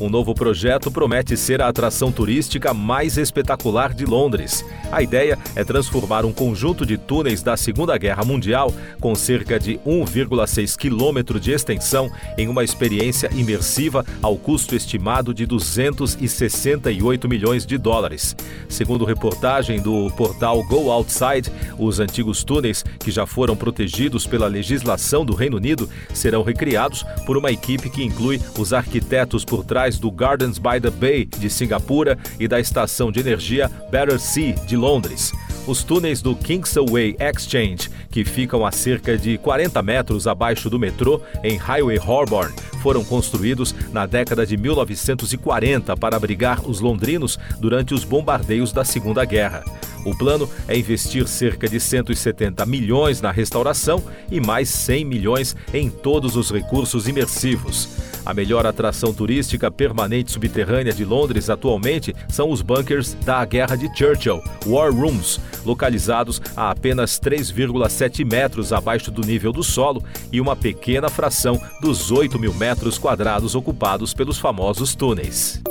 Um novo projeto promete ser a atração turística mais espetacular de Londres. A ideia é transformar um conjunto de túneis da Segunda Guerra Mundial, com cerca de 1,6 quilômetro de extensão, em uma experiência imersiva ao custo estimado de 268 milhões de dólares. Segundo reportagem do portal Go Outside, os antigos túneis, que já foram protegidos pela legislação do Reino Unido, serão recriados por uma equipe que inclui os arquitetos por trás do Gardens by the Bay de Singapura e da estação de energia Battersea de Londres. Os túneis do Kingsway Exchange, que ficam a cerca de 40 metros abaixo do metrô, em Highway Holborn, foram construídos na década de 1940 para abrigar os londrinos durante os bombardeios da Segunda Guerra. O plano é investir cerca de 170 milhões na restauração e mais 100 milhões em todos os recursos imersivos. A melhor atração turística permanente subterrânea de Londres atualmente são os bunkers da Guerra de Churchill, War Rooms, localizados a apenas 3,7 metros abaixo do nível do solo e uma pequena fração dos 8 mil metros quadrados ocupados pelos famosos túneis.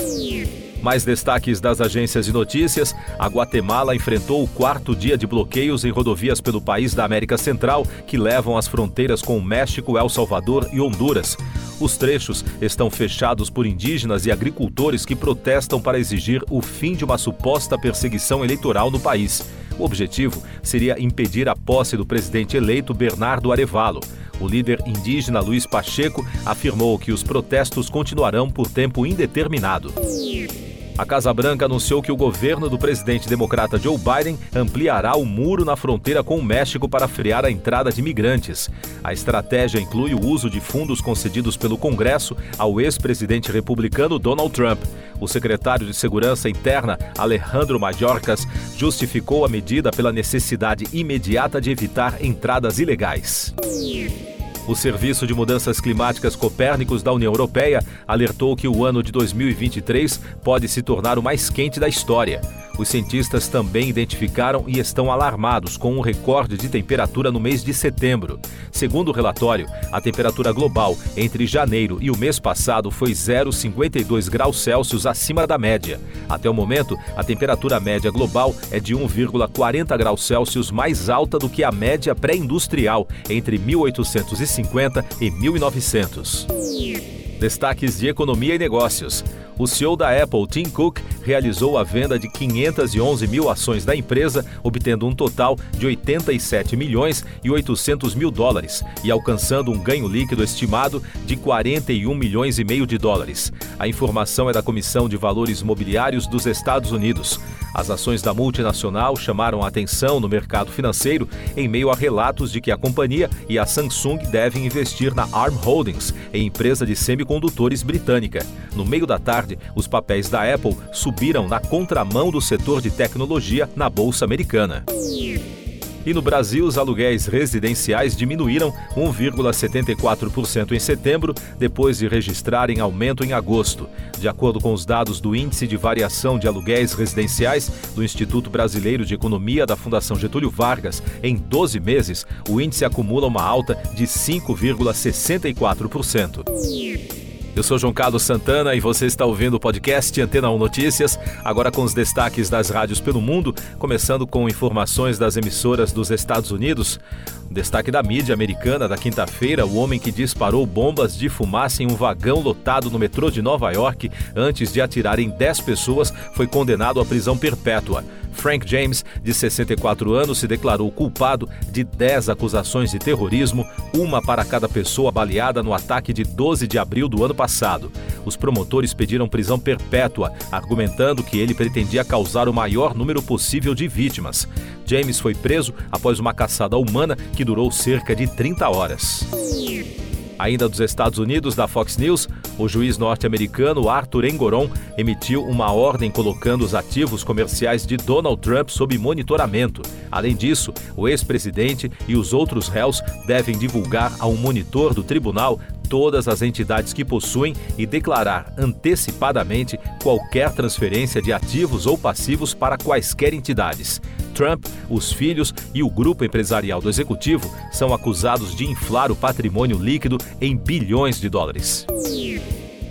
Mais destaques das agências de notícias: a Guatemala enfrentou o quarto dia de bloqueios em rodovias pelo país da América Central que levam às fronteiras com o México, El Salvador e Honduras. Os trechos estão fechados por indígenas e agricultores que protestam para exigir o fim de uma suposta perseguição eleitoral no país. O objetivo seria impedir a posse do presidente eleito Bernardo Arevalo. O líder indígena Luiz Pacheco afirmou que os protestos continuarão por tempo indeterminado. A Casa Branca anunciou que o governo do presidente democrata Joe Biden ampliará o muro na fronteira com o México para frear a entrada de imigrantes. A estratégia inclui o uso de fundos concedidos pelo Congresso ao ex-presidente republicano Donald Trump. O secretário de Segurança Interna, Alejandro Mayorkas, justificou a medida pela necessidade imediata de evitar entradas ilegais. O Serviço de Mudanças Climáticas Copérnicos da União Europeia alertou que o ano de 2023 pode se tornar o mais quente da história. Os cientistas também identificaram e estão alarmados com um recorde de temperatura no mês de setembro. Segundo o relatório, a temperatura global entre janeiro e o mês passado foi 0,52 graus Celsius acima da média. Até o momento, a temperatura média global é de 1,40 graus Celsius mais alta do que a média pré-industrial entre 1850 e 1900. Destaques de economia e negócios. O CEO da Apple, Tim Cook, realizou a venda de 511 mil ações da empresa, obtendo um total de 87 milhões e 800 mil dólares e alcançando um ganho líquido estimado de 41 milhões e meio de dólares. A informação é da Comissão de Valores Mobiliários dos Estados Unidos. As ações da multinacional chamaram a atenção no mercado financeiro em meio a relatos de que a companhia e a Samsung devem investir na ARM Holdings, empresa de semicondutores britânica. No meio da tarde, os papéis da Apple subiram na contramão do setor de tecnologia na bolsa americana. E no Brasil, os aluguéis residenciais diminuíram 1,74% em setembro, depois de registrarem aumento em agosto. De acordo com os dados do Índice de Variação de Aluguéis Residenciais do Instituto Brasileiro de Economia da Fundação Getúlio Vargas, em 12 meses, o índice acumula uma alta de 5,64%. Eu sou João Carlos Santana e você está ouvindo o podcast Antena 1 Notícias, agora com os destaques das rádios pelo mundo, começando com informações das emissoras dos Estados Unidos. Destaque da mídia americana da quinta-feira: o homem que disparou bombas de fumaça em um vagão lotado no metrô de Nova York antes de atirar em 10 pessoas foi condenado à prisão perpétua. Frank James, de 64 anos, se declarou culpado de 10 acusações de terrorismo, uma para cada pessoa baleada no ataque de 12 de abril do ano passado. Os promotores pediram prisão perpétua, argumentando que ele pretendia causar o maior número possível de vítimas. James foi preso após uma caçada humana que durou cerca de 30 horas. Ainda dos Estados Unidos, da Fox News, o juiz norte-americano Arthur Engoron emitiu uma ordem colocando os ativos comerciais de Donald Trump sob monitoramento. Além disso, o ex-presidente e os outros réus devem divulgar a um monitor do tribunal todas as entidades que possuem e declarar antecipadamente qualquer transferência de ativos ou passivos para quaisquer entidades. Trump, os filhos e o grupo empresarial do executivo são acusados de inflar o patrimônio líquido em bilhões de dólares.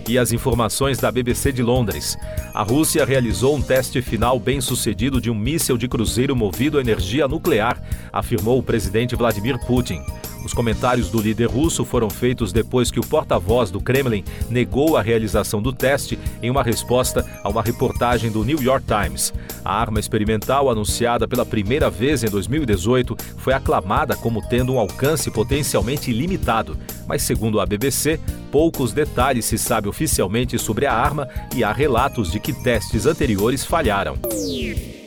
E as informações da BBC de Londres. A Rússia realizou um teste final bem sucedido de um míssil de cruzeiro movido a energia nuclear, afirmou o presidente Vladimir Putin. Os comentários do líder russo foram feitos depois que o porta-voz do Kremlin negou a realização do teste em uma resposta a uma reportagem do New York Times. A arma experimental, anunciada pela primeira vez em 2018, foi aclamada como tendo um alcance potencialmente ilimitado, mas, segundo a BBC, poucos detalhes se sabe oficialmente sobre a arma e há relatos de que testes anteriores falharam.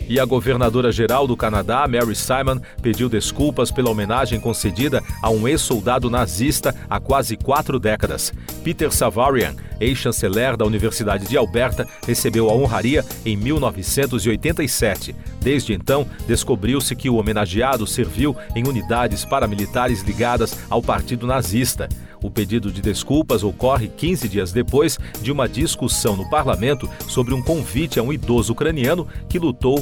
E a governadora-geral do Canadá, Mary Simon, pediu desculpas pela homenagem concedida a um ex-soldado nazista há quase quatro décadas. Peter Savarian, ex-chanceler da Universidade de Alberta, recebeu a honraria em 1987. Desde então, descobriu-se que o homenageado serviu em unidades paramilitares ligadas ao Partido Nazista. O pedido de desculpas ocorre 15 dias depois de uma discussão no parlamento sobre um convite a um idoso ucraniano que lutou